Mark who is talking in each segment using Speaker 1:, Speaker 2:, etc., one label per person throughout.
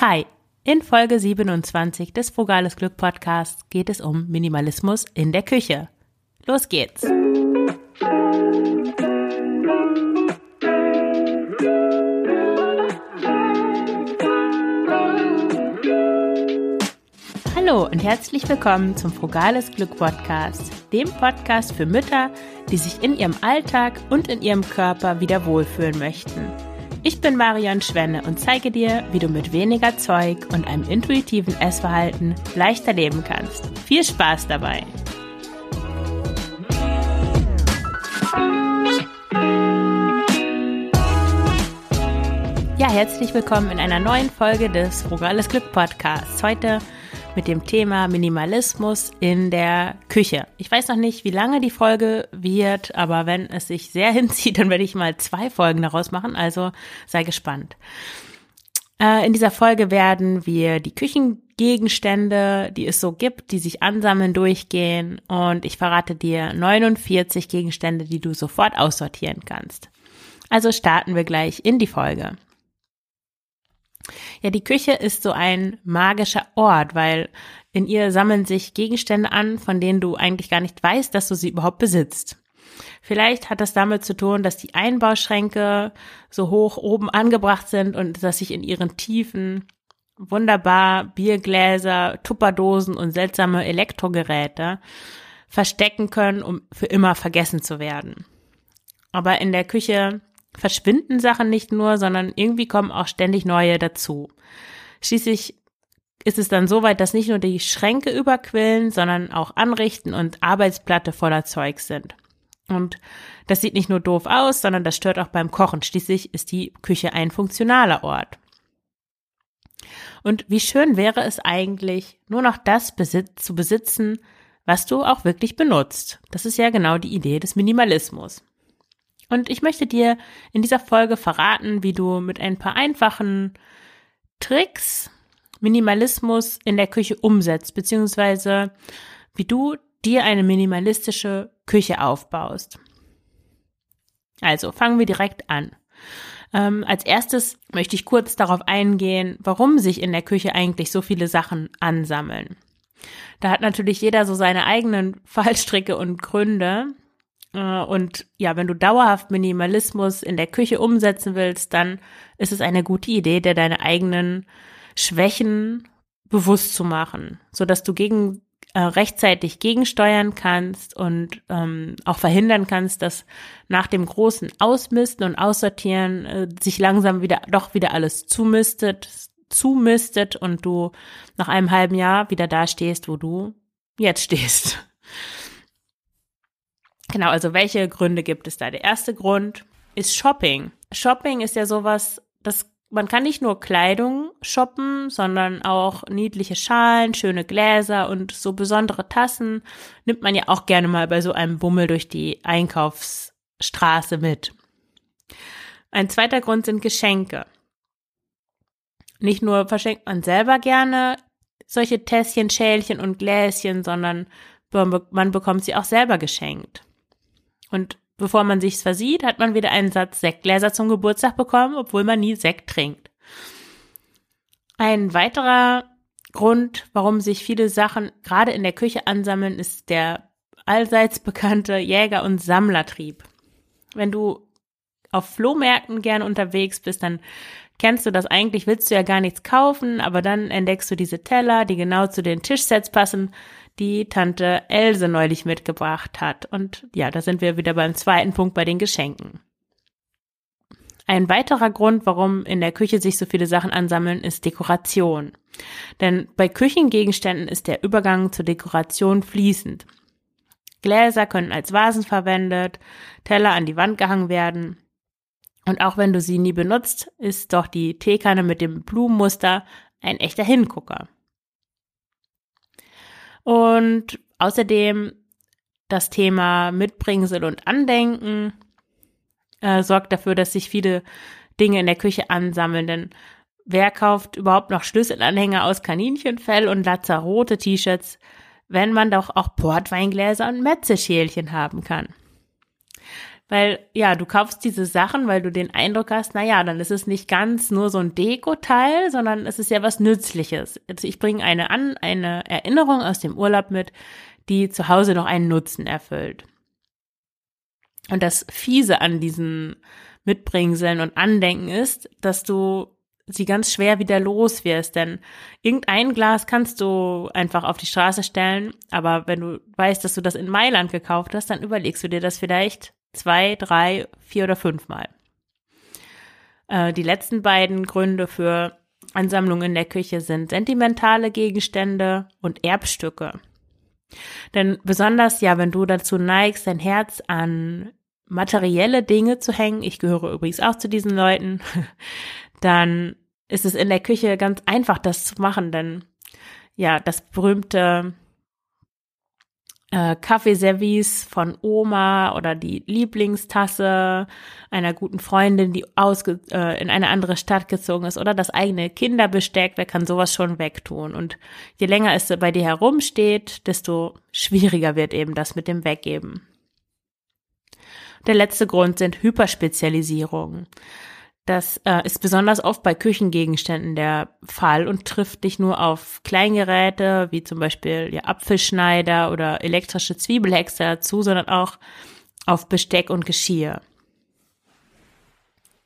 Speaker 1: Hi, in Folge 27 des Frugales Glück Podcasts geht es um Minimalismus in der Küche. Los geht's! Hallo und herzlich willkommen zum Frugales Glück Podcast, dem Podcast für Mütter, die sich in ihrem Alltag und in ihrem Körper wieder wohlfühlen möchten. Ich bin Marion Schwenne und zeige dir, wie du mit weniger Zeug und einem intuitiven Essverhalten leichter leben kannst. Viel Spaß dabei! Ja, herzlich willkommen in einer neuen Folge des Frugales Glück Podcasts. Heute mit dem Thema Minimalismus in der Küche. Ich weiß noch nicht, wie lange die Folge wird, aber wenn es sich sehr hinzieht, dann werde ich mal zwei Folgen daraus machen, also sei gespannt. Äh, in dieser Folge werden wir die Küchengegenstände, die es so gibt, die sich ansammeln, durchgehen und ich verrate dir 49 Gegenstände, die du sofort aussortieren kannst. Also starten wir gleich in die Folge. Ja, die Küche ist so ein magischer Ort, weil in ihr sammeln sich Gegenstände an, von denen du eigentlich gar nicht weißt, dass du sie überhaupt besitzt. Vielleicht hat das damit zu tun, dass die Einbauschränke so hoch oben angebracht sind und dass sich in ihren Tiefen wunderbar Biergläser, Tupperdosen und seltsame Elektrogeräte verstecken können, um für immer vergessen zu werden. Aber in der Küche verschwinden Sachen nicht nur, sondern irgendwie kommen auch ständig neue dazu. Schließlich ist es dann so weit, dass nicht nur die Schränke überquillen, sondern auch Anrichten und Arbeitsplatte voller Zeug sind. Und das sieht nicht nur doof aus, sondern das stört auch beim Kochen. Schließlich ist die Küche ein funktionaler Ort. Und wie schön wäre es eigentlich, nur noch das zu besitzen, was du auch wirklich benutzt. Das ist ja genau die Idee des Minimalismus. Und ich möchte dir in dieser Folge verraten, wie du mit ein paar einfachen Tricks Minimalismus in der Küche umsetzt, beziehungsweise wie du dir eine minimalistische Küche aufbaust. Also fangen wir direkt an. Ähm, als erstes möchte ich kurz darauf eingehen, warum sich in der Küche eigentlich so viele Sachen ansammeln. Da hat natürlich jeder so seine eigenen Fallstricke und Gründe. Äh, und ja, wenn du dauerhaft Minimalismus in der Küche umsetzen willst, dann ist es eine gute Idee, dir deine eigenen Schwächen bewusst zu machen, so dass du gegen äh, rechtzeitig gegensteuern kannst und ähm, auch verhindern kannst, dass nach dem großen Ausmisten und Aussortieren äh, sich langsam wieder doch wieder alles zumistet, zumistet und du nach einem halben Jahr wieder da stehst, wo du jetzt stehst. Genau, also welche Gründe gibt es da? Der erste Grund ist Shopping. Shopping ist ja sowas, das man kann nicht nur Kleidung shoppen, sondern auch niedliche Schalen, schöne Gläser und so besondere Tassen nimmt man ja auch gerne mal bei so einem Bummel durch die Einkaufsstraße mit. Ein zweiter Grund sind Geschenke. Nicht nur verschenkt man selber gerne solche Tässchen, Schälchen und Gläschen, sondern man bekommt sie auch selber geschenkt. Und bevor man sich's versieht, hat man wieder einen Satz Sektgläser zum Geburtstag bekommen, obwohl man nie Sekt trinkt. Ein weiterer Grund, warum sich viele Sachen gerade in der Küche ansammeln, ist der allseits bekannte Jäger- und Sammlertrieb. Wenn du auf Flohmärkten gern unterwegs bist, dann kennst du das eigentlich, willst du ja gar nichts kaufen, aber dann entdeckst du diese Teller, die genau zu den Tischsets passen, die Tante Else neulich mitgebracht hat. Und ja, da sind wir wieder beim zweiten Punkt bei den Geschenken. Ein weiterer Grund, warum in der Küche sich so viele Sachen ansammeln, ist Dekoration. Denn bei Küchengegenständen ist der Übergang zur Dekoration fließend. Gläser können als Vasen verwendet, Teller an die Wand gehangen werden. Und auch wenn du sie nie benutzt, ist doch die Teekanne mit dem Blumenmuster ein echter Hingucker. Und außerdem das Thema Mitbringsel und Andenken äh, sorgt dafür, dass sich viele Dinge in der Küche ansammeln. Denn wer kauft überhaupt noch Schlüsselanhänger aus Kaninchenfell und Lazzarote T-Shirts, wenn man doch auch Portweingläser und Metzeschälchen haben kann? Weil, ja, du kaufst diese Sachen, weil du den Eindruck hast, na ja, dann ist es nicht ganz nur so ein Dekoteil, sondern es ist ja was Nützliches. Also ich bringe eine an, eine Erinnerung aus dem Urlaub mit, die zu Hause noch einen Nutzen erfüllt. Und das Fiese an diesen Mitbringseln und Andenken ist, dass du sie ganz schwer wieder los wirst, denn irgendein Glas kannst du einfach auf die Straße stellen, aber wenn du weißt, dass du das in Mailand gekauft hast, dann überlegst du dir das vielleicht zwei, drei, vier oder fünfmal. Äh, die letzten beiden Gründe für Ansammlungen in der Küche sind sentimentale Gegenstände und Erbstücke. Denn besonders ja, wenn du dazu neigst, dein Herz an materielle Dinge zu hängen, ich gehöre übrigens auch zu diesen Leuten, dann ist es in der Küche ganz einfach, das zu machen, denn ja, das berühmte äh, Kaffeeservice von Oma oder die Lieblingstasse einer guten Freundin, die ausge äh, in eine andere Stadt gezogen ist oder das eigene Kinderbesteck, wer kann sowas schon wegtun? Und je länger es bei dir herumsteht, desto schwieriger wird eben das mit dem Weggeben. Der letzte Grund sind Hyperspezialisierungen. Das äh, ist besonders oft bei Küchengegenständen der Fall und trifft nicht nur auf Kleingeräte wie zum Beispiel ja, Apfelschneider oder elektrische Zwiebelhexer zu, sondern auch auf Besteck und Geschirr.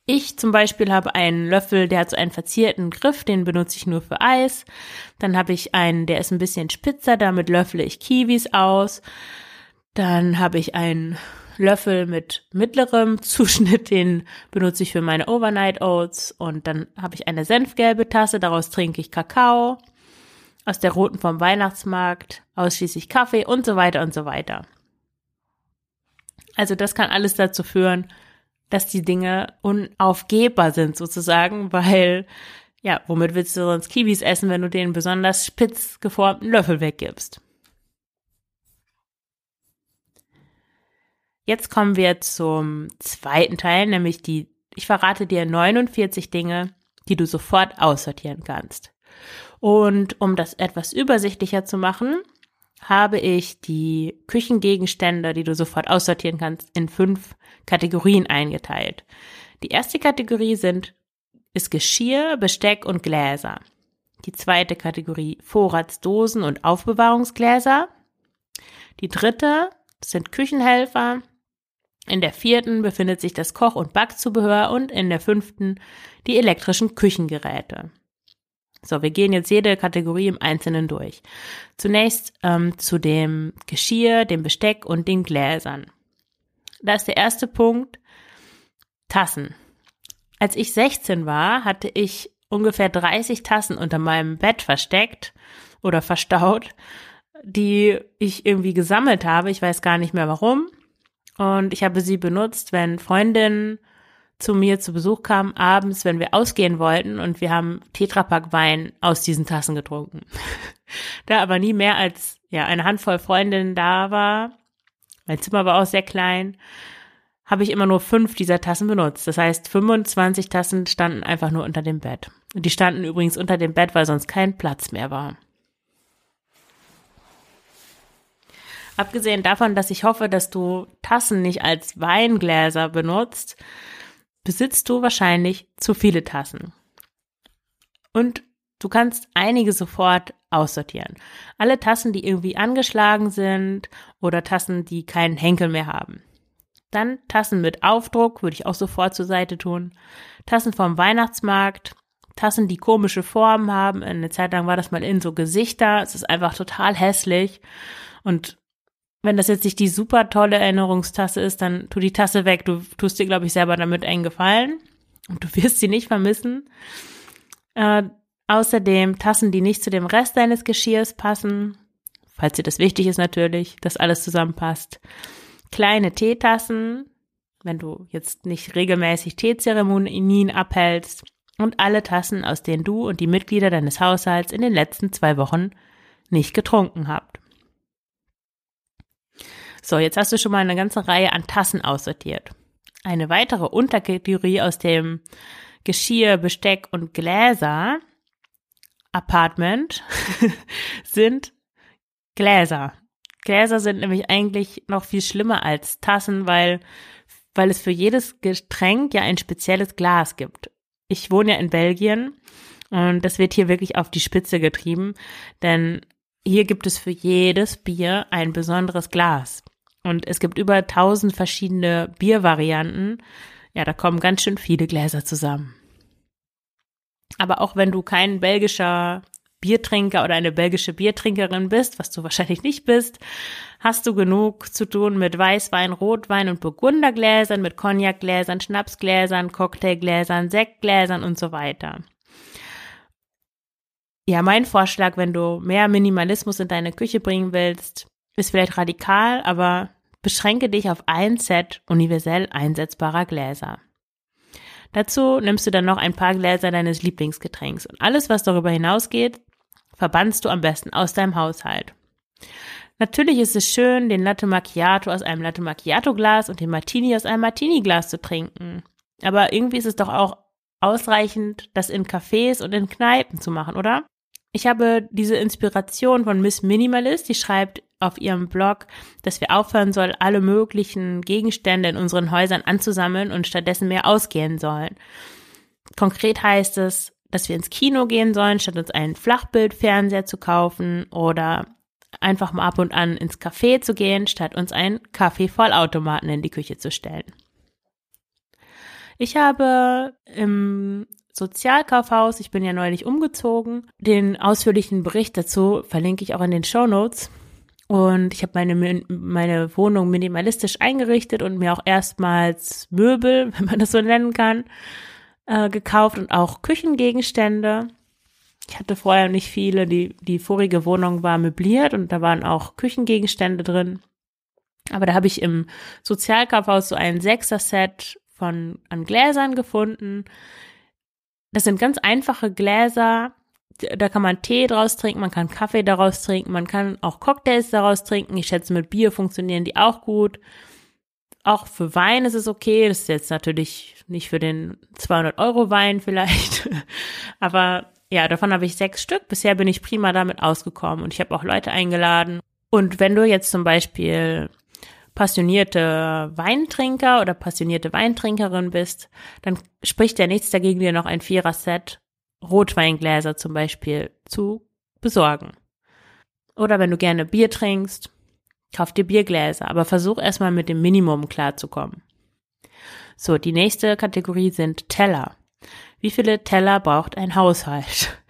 Speaker 1: Ich zum Beispiel habe einen Löffel, der hat so einen verzierten Griff, den benutze ich nur für Eis. Dann habe ich einen, der ist ein bisschen spitzer, damit löffle ich Kiwis aus. Dann habe ich einen Löffel mit mittlerem Zuschnitt, den benutze ich für meine Overnight Oats. Und dann habe ich eine senfgelbe Tasse, daraus trinke ich Kakao. Aus der roten vom Weihnachtsmarkt ausschließlich Kaffee und so weiter und so weiter. Also das kann alles dazu führen, dass die Dinge unaufgehbar sind sozusagen, weil ja, womit willst du sonst Kiwis essen, wenn du den besonders spitz geformten Löffel weggibst? Jetzt kommen wir zum zweiten Teil, nämlich die, ich verrate dir 49 Dinge, die du sofort aussortieren kannst. Und um das etwas übersichtlicher zu machen, habe ich die Küchengegenstände, die du sofort aussortieren kannst, in fünf Kategorien eingeteilt. Die erste Kategorie sind, ist Geschirr, Besteck und Gläser. Die zweite Kategorie Vorratsdosen und Aufbewahrungsgläser. Die dritte sind Küchenhelfer, in der vierten befindet sich das Koch- und Backzubehör und in der fünften die elektrischen Küchengeräte. So, wir gehen jetzt jede Kategorie im Einzelnen durch. Zunächst ähm, zu dem Geschirr, dem Besteck und den Gläsern. Da ist der erste Punkt Tassen. Als ich 16 war, hatte ich ungefähr 30 Tassen unter meinem Bett versteckt oder verstaut, die ich irgendwie gesammelt habe. Ich weiß gar nicht mehr warum. Und ich habe sie benutzt, wenn Freundinnen zu mir zu Besuch kamen, abends, wenn wir ausgehen wollten und wir haben Tetrapack Wein aus diesen Tassen getrunken. da aber nie mehr als ja eine Handvoll Freundinnen da war, mein Zimmer war auch sehr klein, habe ich immer nur fünf dieser Tassen benutzt. Das heißt, 25 Tassen standen einfach nur unter dem Bett. Und die standen übrigens unter dem Bett, weil sonst kein Platz mehr war. Abgesehen davon, dass ich hoffe, dass du Tassen nicht als Weingläser benutzt, besitzt du wahrscheinlich zu viele Tassen. Und du kannst einige sofort aussortieren. Alle Tassen, die irgendwie angeschlagen sind oder Tassen, die keinen Henkel mehr haben. Dann Tassen mit Aufdruck würde ich auch sofort zur Seite tun. Tassen vom Weihnachtsmarkt, Tassen, die komische Formen haben. Eine Zeit lang war das mal in so Gesichter. Es ist einfach total hässlich. Und wenn das jetzt nicht die super tolle Erinnerungstasse ist, dann tu die Tasse weg. Du tust dir, glaube ich, selber damit einen Gefallen und du wirst sie nicht vermissen. Äh, außerdem Tassen, die nicht zu dem Rest deines Geschirrs passen, falls dir das wichtig ist natürlich, dass alles zusammenpasst. Kleine Teetassen, wenn du jetzt nicht regelmäßig Teezeremonien abhältst und alle Tassen, aus denen du und die Mitglieder deines Haushalts in den letzten zwei Wochen nicht getrunken habt. So, jetzt hast du schon mal eine ganze Reihe an Tassen aussortiert. Eine weitere Unterkategorie aus dem Geschirr, Besteck und Gläser Apartment sind Gläser. Gläser sind nämlich eigentlich noch viel schlimmer als Tassen, weil weil es für jedes Getränk ja ein spezielles Glas gibt. Ich wohne ja in Belgien und das wird hier wirklich auf die Spitze getrieben, denn hier gibt es für jedes Bier ein besonderes Glas. Und es gibt über tausend verschiedene Biervarianten. Ja, da kommen ganz schön viele Gläser zusammen. Aber auch wenn du kein belgischer Biertrinker oder eine belgische Biertrinkerin bist, was du wahrscheinlich nicht bist, hast du genug zu tun mit Weißwein, Rotwein und Burgundergläsern, mit Cognacgläsern, Schnapsgläsern, Cocktailgläsern, Sektgläsern und so weiter. Ja, mein Vorschlag, wenn du mehr Minimalismus in deine Küche bringen willst, ist vielleicht radikal, aber beschränke dich auf ein Set universell einsetzbarer Gläser. Dazu nimmst du dann noch ein paar Gläser deines Lieblingsgetränks und alles, was darüber hinausgeht, verbannst du am besten aus deinem Haushalt. Natürlich ist es schön, den Latte Macchiato aus einem Latte Macchiato Glas und den Martini aus einem Martini Glas zu trinken. Aber irgendwie ist es doch auch ausreichend, das in Cafés und in Kneipen zu machen, oder? Ich habe diese Inspiration von Miss Minimalist, die schreibt auf ihrem Blog, dass wir aufhören sollen, alle möglichen Gegenstände in unseren Häusern anzusammeln und stattdessen mehr ausgehen sollen. Konkret heißt es, dass wir ins Kino gehen sollen, statt uns einen Flachbildfernseher zu kaufen oder einfach mal ab und an ins Café zu gehen, statt uns einen Kaffeevollautomaten in die Küche zu stellen. Ich habe im Sozialkaufhaus, ich bin ja neulich umgezogen, den ausführlichen Bericht dazu verlinke ich auch in den Show Notes. Und ich habe meine, meine Wohnung minimalistisch eingerichtet und mir auch erstmals Möbel, wenn man das so nennen kann, äh, gekauft und auch Küchengegenstände. Ich hatte vorher nicht viele. Die, die vorige Wohnung war möbliert und da waren auch Küchengegenstände drin. Aber da habe ich im Sozialkaufhaus so ein Sechser-Set von an Gläsern gefunden. Das sind ganz einfache Gläser. Da kann man Tee draus trinken, man kann Kaffee daraus trinken, man kann auch Cocktails daraus trinken. Ich schätze, mit Bier funktionieren die auch gut. Auch für Wein ist es okay. Das ist jetzt natürlich nicht für den 200 Euro Wein vielleicht. Aber ja, davon habe ich sechs Stück. Bisher bin ich prima damit ausgekommen und ich habe auch Leute eingeladen. Und wenn du jetzt zum Beispiel passionierte Weintrinker oder passionierte Weintrinkerin bist, dann spricht ja nichts dagegen, dir noch ein Vierer-Set Rotweingläser zum Beispiel zu besorgen. Oder wenn du gerne Bier trinkst, kauf dir Biergläser, aber versuch erstmal mit dem Minimum klarzukommen. So, die nächste Kategorie sind Teller. Wie viele Teller braucht ein Haushalt?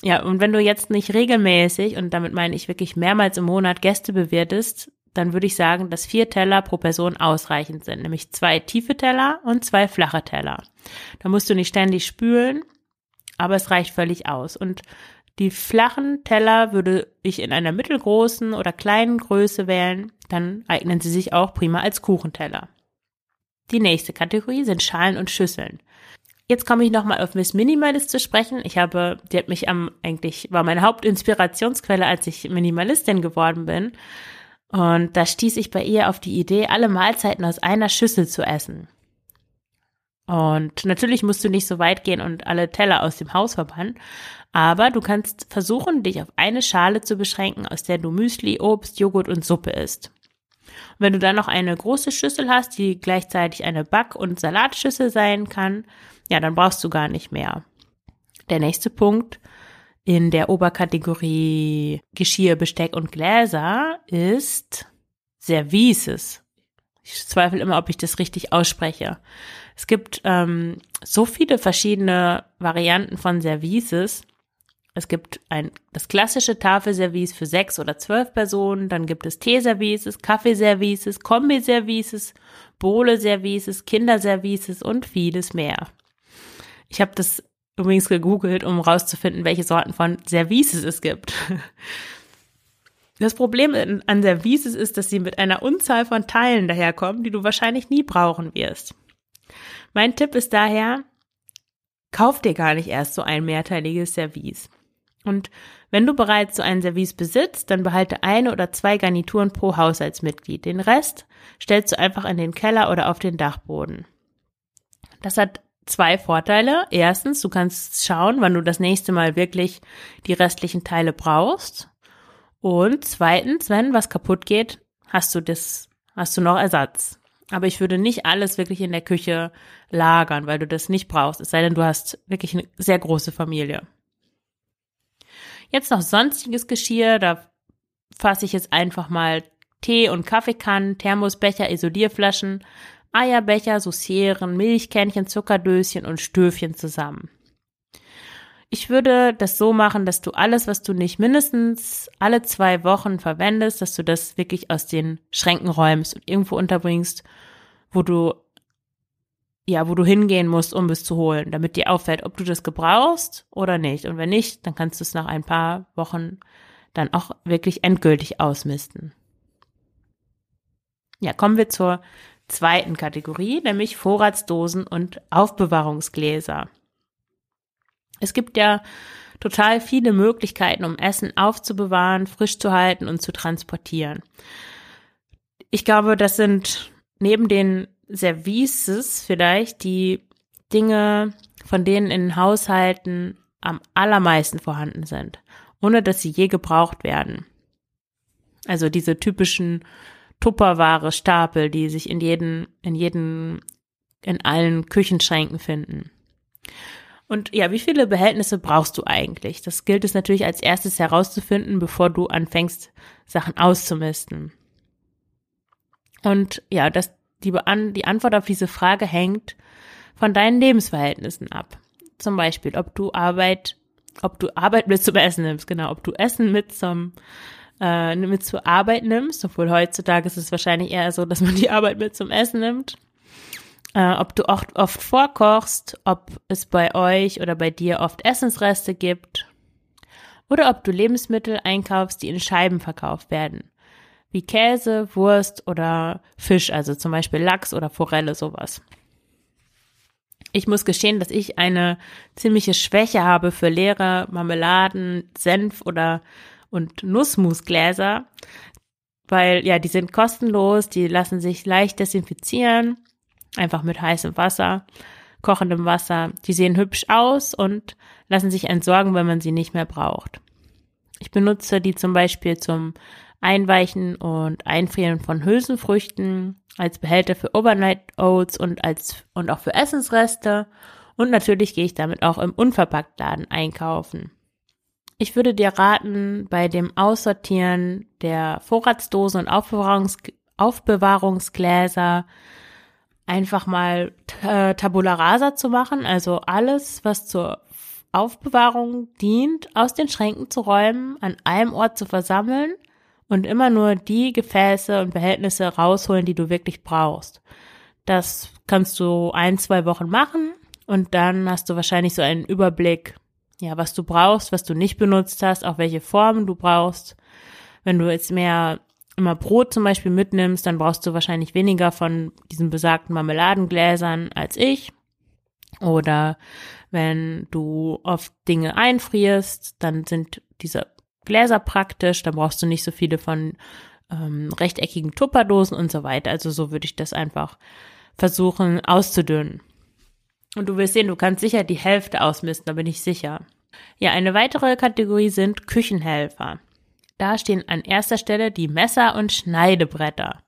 Speaker 1: Ja, und wenn du jetzt nicht regelmäßig, und damit meine ich wirklich mehrmals im Monat Gäste bewirtest, dann würde ich sagen, dass vier Teller pro Person ausreichend sind, nämlich zwei tiefe Teller und zwei flache Teller. Da musst du nicht ständig spülen, aber es reicht völlig aus. Und die flachen Teller würde ich in einer mittelgroßen oder kleinen Größe wählen, dann eignen sie sich auch prima als Kuchenteller. Die nächste Kategorie sind Schalen und Schüsseln. Jetzt komme ich nochmal auf Miss Minimalist zu sprechen. Ich habe, die hat mich am, eigentlich, war meine Hauptinspirationsquelle, als ich Minimalistin geworden bin. Und da stieß ich bei ihr auf die Idee, alle Mahlzeiten aus einer Schüssel zu essen. Und natürlich musst du nicht so weit gehen und alle Teller aus dem Haus verbannen, aber du kannst versuchen, dich auf eine Schale zu beschränken, aus der du Müsli, Obst, Joghurt und Suppe isst. Und wenn du dann noch eine große Schüssel hast, die gleichzeitig eine Back- und Salatschüssel sein kann, ja, dann brauchst du gar nicht mehr. Der nächste Punkt in der Oberkategorie Geschirr, Besteck und Gläser ist Services. Ich zweifle immer, ob ich das richtig ausspreche. Es gibt ähm, so viele verschiedene Varianten von Services. Es gibt ein, das klassische Tafelservice für sechs oder zwölf Personen, dann gibt es Teeservices, Kaffeeservices, Kombiservices, Bowle-Services, Kinderservices und vieles mehr. Ich habe das übrigens gegoogelt, um rauszufinden, welche Sorten von Services es gibt. Das Problem an Services ist, dass sie mit einer Unzahl von Teilen daherkommen, die du wahrscheinlich nie brauchen wirst. Mein Tipp ist daher, kauf dir gar nicht erst so ein mehrteiliges Service. Und wenn du bereits so ein Service besitzt, dann behalte eine oder zwei Garnituren pro Haushaltsmitglied. Den Rest stellst du einfach in den Keller oder auf den Dachboden. Das hat zwei Vorteile. Erstens, du kannst schauen, wann du das nächste Mal wirklich die restlichen Teile brauchst. Und zweitens, wenn was kaputt geht, hast du das, hast du noch Ersatz. Aber ich würde nicht alles wirklich in der Küche lagern, weil du das nicht brauchst. Es sei denn, du hast wirklich eine sehr große Familie. Jetzt noch sonstiges Geschirr. Da fasse ich jetzt einfach mal Tee- und Kaffeekannen, Thermosbecher, Isolierflaschen, Eierbecher, Saucieren, Milchkännchen, Zuckerdöschen und Stöfchen zusammen. Ich würde das so machen, dass du alles, was du nicht mindestens alle zwei Wochen verwendest, dass du das wirklich aus den Schränken räumst und irgendwo unterbringst, wo du ja, wo du hingehen musst, um es zu holen, damit dir auffällt, ob du das gebrauchst oder nicht. Und wenn nicht, dann kannst du es nach ein paar Wochen dann auch wirklich endgültig ausmisten. Ja, kommen wir zur zweiten Kategorie, nämlich Vorratsdosen und Aufbewahrungsgläser. Es gibt ja total viele Möglichkeiten, um Essen aufzubewahren, frisch zu halten und zu transportieren. Ich glaube, das sind neben den Services vielleicht die Dinge, von denen in Haushalten am allermeisten vorhanden sind, ohne dass sie je gebraucht werden. Also diese typischen Tupperware Stapel, die sich in jeden, in jeden, in allen Küchenschränken finden. Und ja, wie viele Behältnisse brauchst du eigentlich? Das gilt es natürlich als erstes herauszufinden, bevor du anfängst, Sachen auszumisten. Und ja, das, die, die Antwort auf diese Frage hängt von deinen Lebensverhältnissen ab. Zum Beispiel, ob du Arbeit, ob du Arbeit mit zum Essen nimmst, genau, ob du Essen mit zum äh, mit zur Arbeit nimmst, obwohl heutzutage ist es wahrscheinlich eher so, dass man die Arbeit mit zum Essen nimmt äh, ob du oft, oft vorkochst, ob es bei euch oder bei dir oft Essensreste gibt oder ob du Lebensmittel einkaufst, die in Scheiben verkauft werden, wie Käse, Wurst oder Fisch, also zum Beispiel Lachs oder Forelle, sowas. Ich muss gestehen, dass ich eine ziemliche Schwäche habe für leere Marmeladen, Senf oder und Nussmusgläser, weil ja, die sind kostenlos, die lassen sich leicht desinfizieren Einfach mit heißem Wasser, kochendem Wasser. Die sehen hübsch aus und lassen sich entsorgen, wenn man sie nicht mehr braucht. Ich benutze die zum Beispiel zum Einweichen und Einfrieren von Hülsenfrüchten, als Behälter für Overnight Oats und als, und auch für Essensreste. Und natürlich gehe ich damit auch im Unverpacktladen einkaufen. Ich würde dir raten, bei dem Aussortieren der Vorratsdosen und Aufbewahrungs Aufbewahrungsgläser einfach mal Tabula rasa zu machen, also alles, was zur Aufbewahrung dient, aus den Schränken zu räumen, an einem Ort zu versammeln und immer nur die Gefäße und Behältnisse rausholen, die du wirklich brauchst. Das kannst du ein, zwei Wochen machen und dann hast du wahrscheinlich so einen Überblick, ja, was du brauchst, was du nicht benutzt hast, auch welche Formen du brauchst. Wenn du jetzt mehr immer Brot zum Beispiel mitnimmst, dann brauchst du wahrscheinlich weniger von diesen besagten Marmeladengläsern als ich. Oder wenn du oft Dinge einfrierst, dann sind diese Gläser praktisch, dann brauchst du nicht so viele von ähm, rechteckigen Tupperdosen und so weiter. Also so würde ich das einfach versuchen auszudünnen. Und du wirst sehen, du kannst sicher die Hälfte ausmisten, da bin ich sicher. Ja, eine weitere Kategorie sind Küchenhelfer. Da stehen an erster Stelle die Messer und Schneidebretter.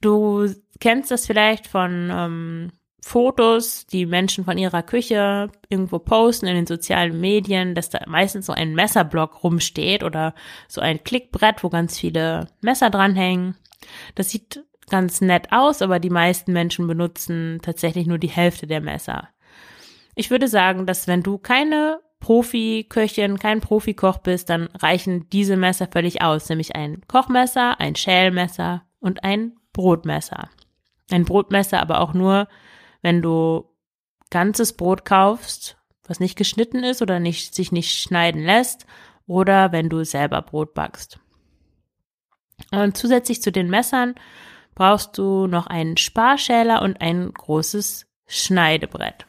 Speaker 1: Du kennst das vielleicht von ähm, Fotos, die Menschen von ihrer Küche irgendwo posten in den sozialen Medien, dass da meistens so ein Messerblock rumsteht oder so ein Klickbrett, wo ganz viele Messer dranhängen. Das sieht ganz nett aus, aber die meisten Menschen benutzen tatsächlich nur die Hälfte der Messer. Ich würde sagen, dass wenn du keine Profi-Köchin, kein Profikoch bist, dann reichen diese Messer völlig aus, nämlich ein Kochmesser, ein Schälmesser und ein Brotmesser. Ein Brotmesser aber auch nur, wenn du ganzes Brot kaufst, was nicht geschnitten ist oder nicht, sich nicht schneiden lässt, oder wenn du selber Brot backst. Und zusätzlich zu den Messern brauchst du noch einen Sparschäler und ein großes Schneidebrett.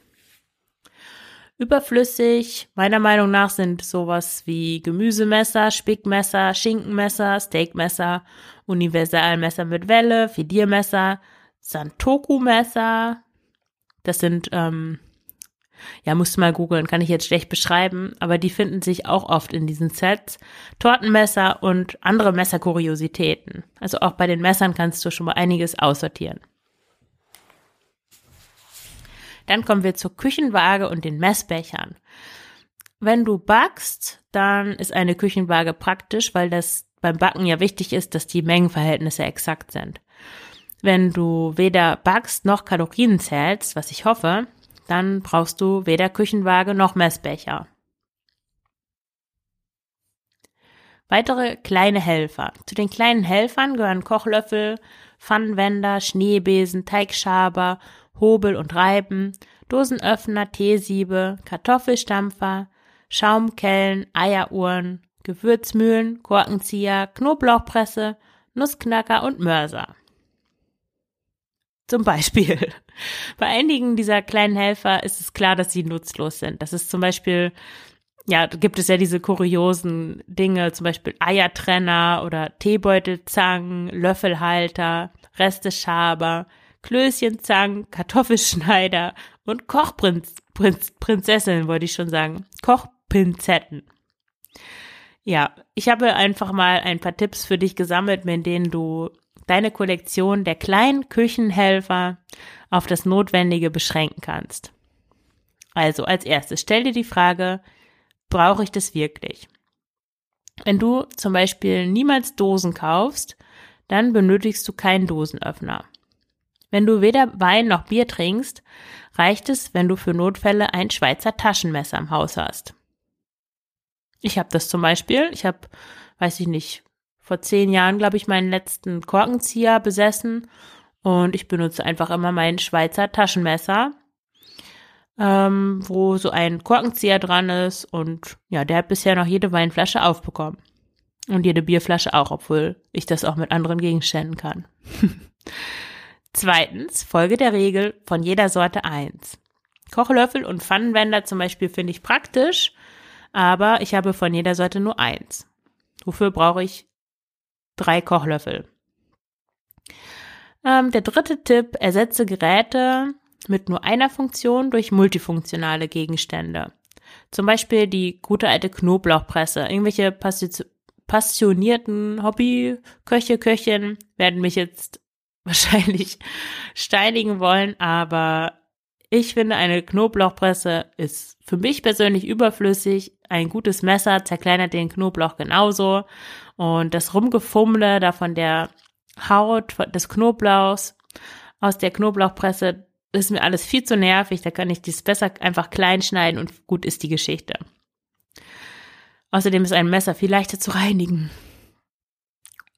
Speaker 1: Überflüssig, meiner Meinung nach, sind sowas wie Gemüsemesser, Spickmesser, Schinkenmesser, Steakmesser, Universalmesser mit Welle, Fediermesser, Santoku-Messer. Das sind ähm, ja, musst du mal googeln, kann ich jetzt schlecht beschreiben, aber die finden sich auch oft in diesen Sets. Tortenmesser und andere Messerkuriositäten. Also auch bei den Messern kannst du schon mal einiges aussortieren. Dann kommen wir zur Küchenwaage und den Messbechern. Wenn du backst, dann ist eine Küchenwaage praktisch, weil das beim Backen ja wichtig ist, dass die Mengenverhältnisse exakt sind. Wenn du weder backst noch Kalorien zählst, was ich hoffe, dann brauchst du weder Küchenwaage noch Messbecher. Weitere kleine Helfer. Zu den kleinen Helfern gehören Kochlöffel, Pfannenwender, Schneebesen, Teigschaber, Hobel und Reiben, Dosenöffner, Teesiebe, Kartoffelstampfer, Schaumkellen, Eieruhren, Gewürzmühlen, Korkenzieher, Knoblauchpresse, Nussknacker und Mörser. Zum Beispiel. Bei einigen dieser kleinen Helfer ist es klar, dass sie nutzlos sind. Das ist zum Beispiel, ja, gibt es ja diese kuriosen Dinge, zum Beispiel Eiertrenner oder Teebeutelzangen, Löffelhalter, Resteschaber, Klößchenzangen, Kartoffelschneider und Kochprinzessin, wollte ich schon sagen. Koch Pinzetten. Ja, ich habe einfach mal ein paar Tipps für dich gesammelt, mit denen du deine Kollektion der kleinen Küchenhelfer auf das Notwendige beschränken kannst. Also als erstes stell dir die Frage, brauche ich das wirklich? Wenn du zum Beispiel niemals Dosen kaufst, dann benötigst du keinen Dosenöffner. Wenn du weder Wein noch Bier trinkst, reicht es, wenn du für Notfälle ein Schweizer Taschenmesser im Haus hast. Ich habe das zum Beispiel. Ich habe, weiß ich nicht, vor zehn Jahren, glaube ich, meinen letzten Korkenzieher besessen und ich benutze einfach immer mein Schweizer Taschenmesser, ähm, wo so ein Korkenzieher dran ist und ja, der hat bisher noch jede Weinflasche aufbekommen. Und jede Bierflasche auch, obwohl ich das auch mit anderen Gegenständen kann. Zweitens, Folge der Regel von jeder Sorte eins. Kochlöffel und Pfannenwender zum Beispiel finde ich praktisch, aber ich habe von jeder Sorte nur eins. Wofür brauche ich drei Kochlöffel? Ähm, der dritte Tipp, ersetze Geräte mit nur einer Funktion durch multifunktionale Gegenstände. Zum Beispiel die gute alte Knoblauchpresse. Irgendwelche passionierten Hobbyköche, Köchin werden mich jetzt wahrscheinlich steinigen wollen, aber ich finde, eine Knoblauchpresse ist für mich persönlich überflüssig. Ein gutes Messer zerkleinert den Knoblauch genauso. Und das Rumgefummle da von der Haut des Knoblauchs aus der Knoblauchpresse ist mir alles viel zu nervig. Da kann ich dies besser einfach klein schneiden und gut ist die Geschichte. Außerdem ist ein Messer viel leichter zu reinigen.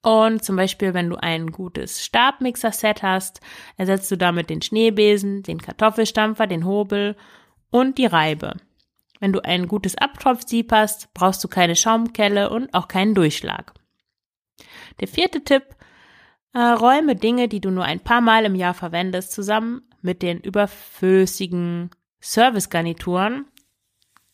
Speaker 1: Und zum Beispiel, wenn du ein gutes Stabmixer-Set hast, ersetzt du damit den Schneebesen, den Kartoffelstampfer, den Hobel und die Reibe. Wenn du ein gutes Abtropfsieb hast, brauchst du keine Schaumkelle und auch keinen Durchschlag. Der vierte Tipp, äh, räume Dinge, die du nur ein paar Mal im Jahr verwendest, zusammen mit den überflüssigen Servicegarnituren,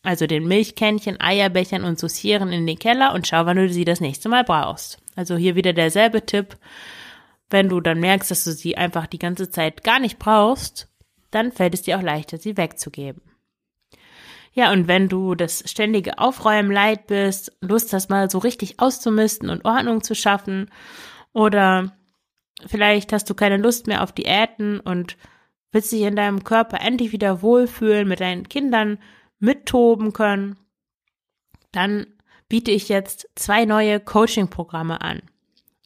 Speaker 1: also den Milchkännchen, Eierbechern und Saucieren in den Keller und schau, wann du sie das nächste Mal brauchst. Also hier wieder derselbe Tipp. Wenn du dann merkst, dass du sie einfach die ganze Zeit gar nicht brauchst, dann fällt es dir auch leichter, sie wegzugeben. Ja, und wenn du das ständige Aufräumen leid bist, Lust hast mal so richtig auszumisten und Ordnung zu schaffen, oder vielleicht hast du keine Lust mehr auf Diäten und willst dich in deinem Körper endlich wieder wohlfühlen, mit deinen Kindern mittoben können, dann biete ich jetzt zwei neue Coaching-Programme an.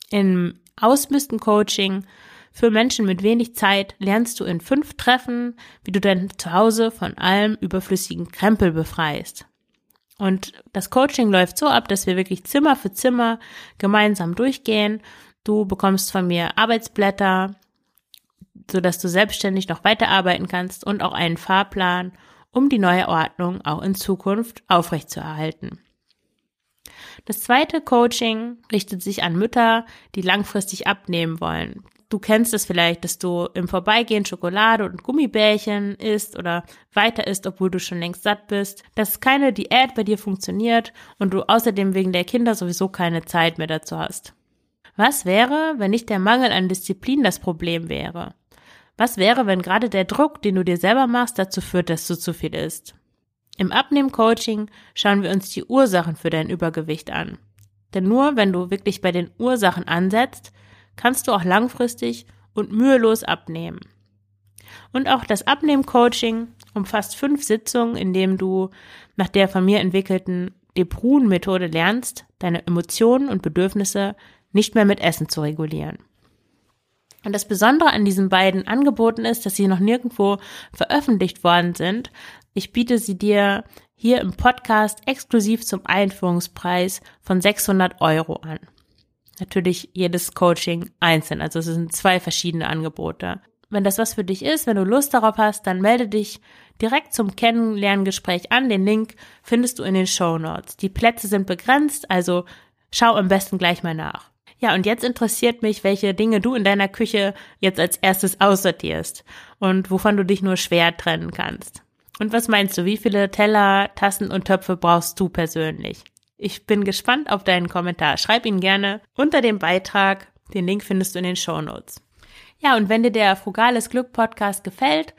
Speaker 1: Im Ausmisten-Coaching für Menschen mit wenig Zeit lernst du in fünf Treffen, wie du dein Zuhause von allem überflüssigen Krempel befreist. Und das Coaching läuft so ab, dass wir wirklich Zimmer für Zimmer gemeinsam durchgehen. Du bekommst von mir Arbeitsblätter, so dass du selbstständig noch weiterarbeiten kannst und auch einen Fahrplan, um die neue Ordnung auch in Zukunft aufrechtzuerhalten. Das zweite Coaching richtet sich an Mütter, die langfristig abnehmen wollen. Du kennst es vielleicht, dass du im Vorbeigehen Schokolade und Gummibärchen isst oder weiter isst, obwohl du schon längst satt bist, dass keine Diät bei dir funktioniert und du außerdem wegen der Kinder sowieso keine Zeit mehr dazu hast. Was wäre, wenn nicht der Mangel an Disziplin das Problem wäre? Was wäre, wenn gerade der Druck, den du dir selber machst, dazu führt, dass du zu viel isst? Im Abnehmen-Coaching schauen wir uns die Ursachen für dein Übergewicht an. Denn nur wenn du wirklich bei den Ursachen ansetzt, kannst du auch langfristig und mühelos abnehmen. Und auch das Abnehmen-Coaching umfasst fünf Sitzungen, in denen du nach der von mir entwickelten Deprun-Methode lernst, deine Emotionen und Bedürfnisse nicht mehr mit Essen zu regulieren. Und das Besondere an diesen beiden Angeboten ist, dass sie noch nirgendwo veröffentlicht worden sind. Ich biete sie dir hier im Podcast exklusiv zum Einführungspreis von 600 Euro an. Natürlich jedes Coaching einzeln, also es sind zwei verschiedene Angebote. Wenn das was für dich ist, wenn du Lust darauf hast, dann melde dich direkt zum Kennenlerngespräch an. Den Link findest du in den Show Notes. Die Plätze sind begrenzt, also schau am besten gleich mal nach. Ja, und jetzt interessiert mich, welche Dinge du in deiner Küche jetzt als erstes aussortierst und wovon du dich nur schwer trennen kannst. Und was meinst du, wie viele Teller, Tassen und Töpfe brauchst du persönlich? Ich bin gespannt auf deinen Kommentar. Schreib ihn gerne unter dem Beitrag. Den Link findest du in den Show Notes. Ja, und wenn dir der Frugales Glück Podcast gefällt,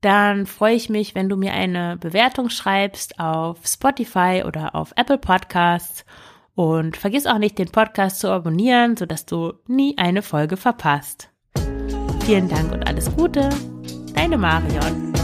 Speaker 1: dann freue ich mich, wenn du mir eine Bewertung schreibst auf Spotify oder auf Apple Podcasts. Und vergiss auch nicht, den Podcast zu abonnieren, sodass du nie eine Folge verpasst. Vielen Dank und alles Gute. Deine Marion.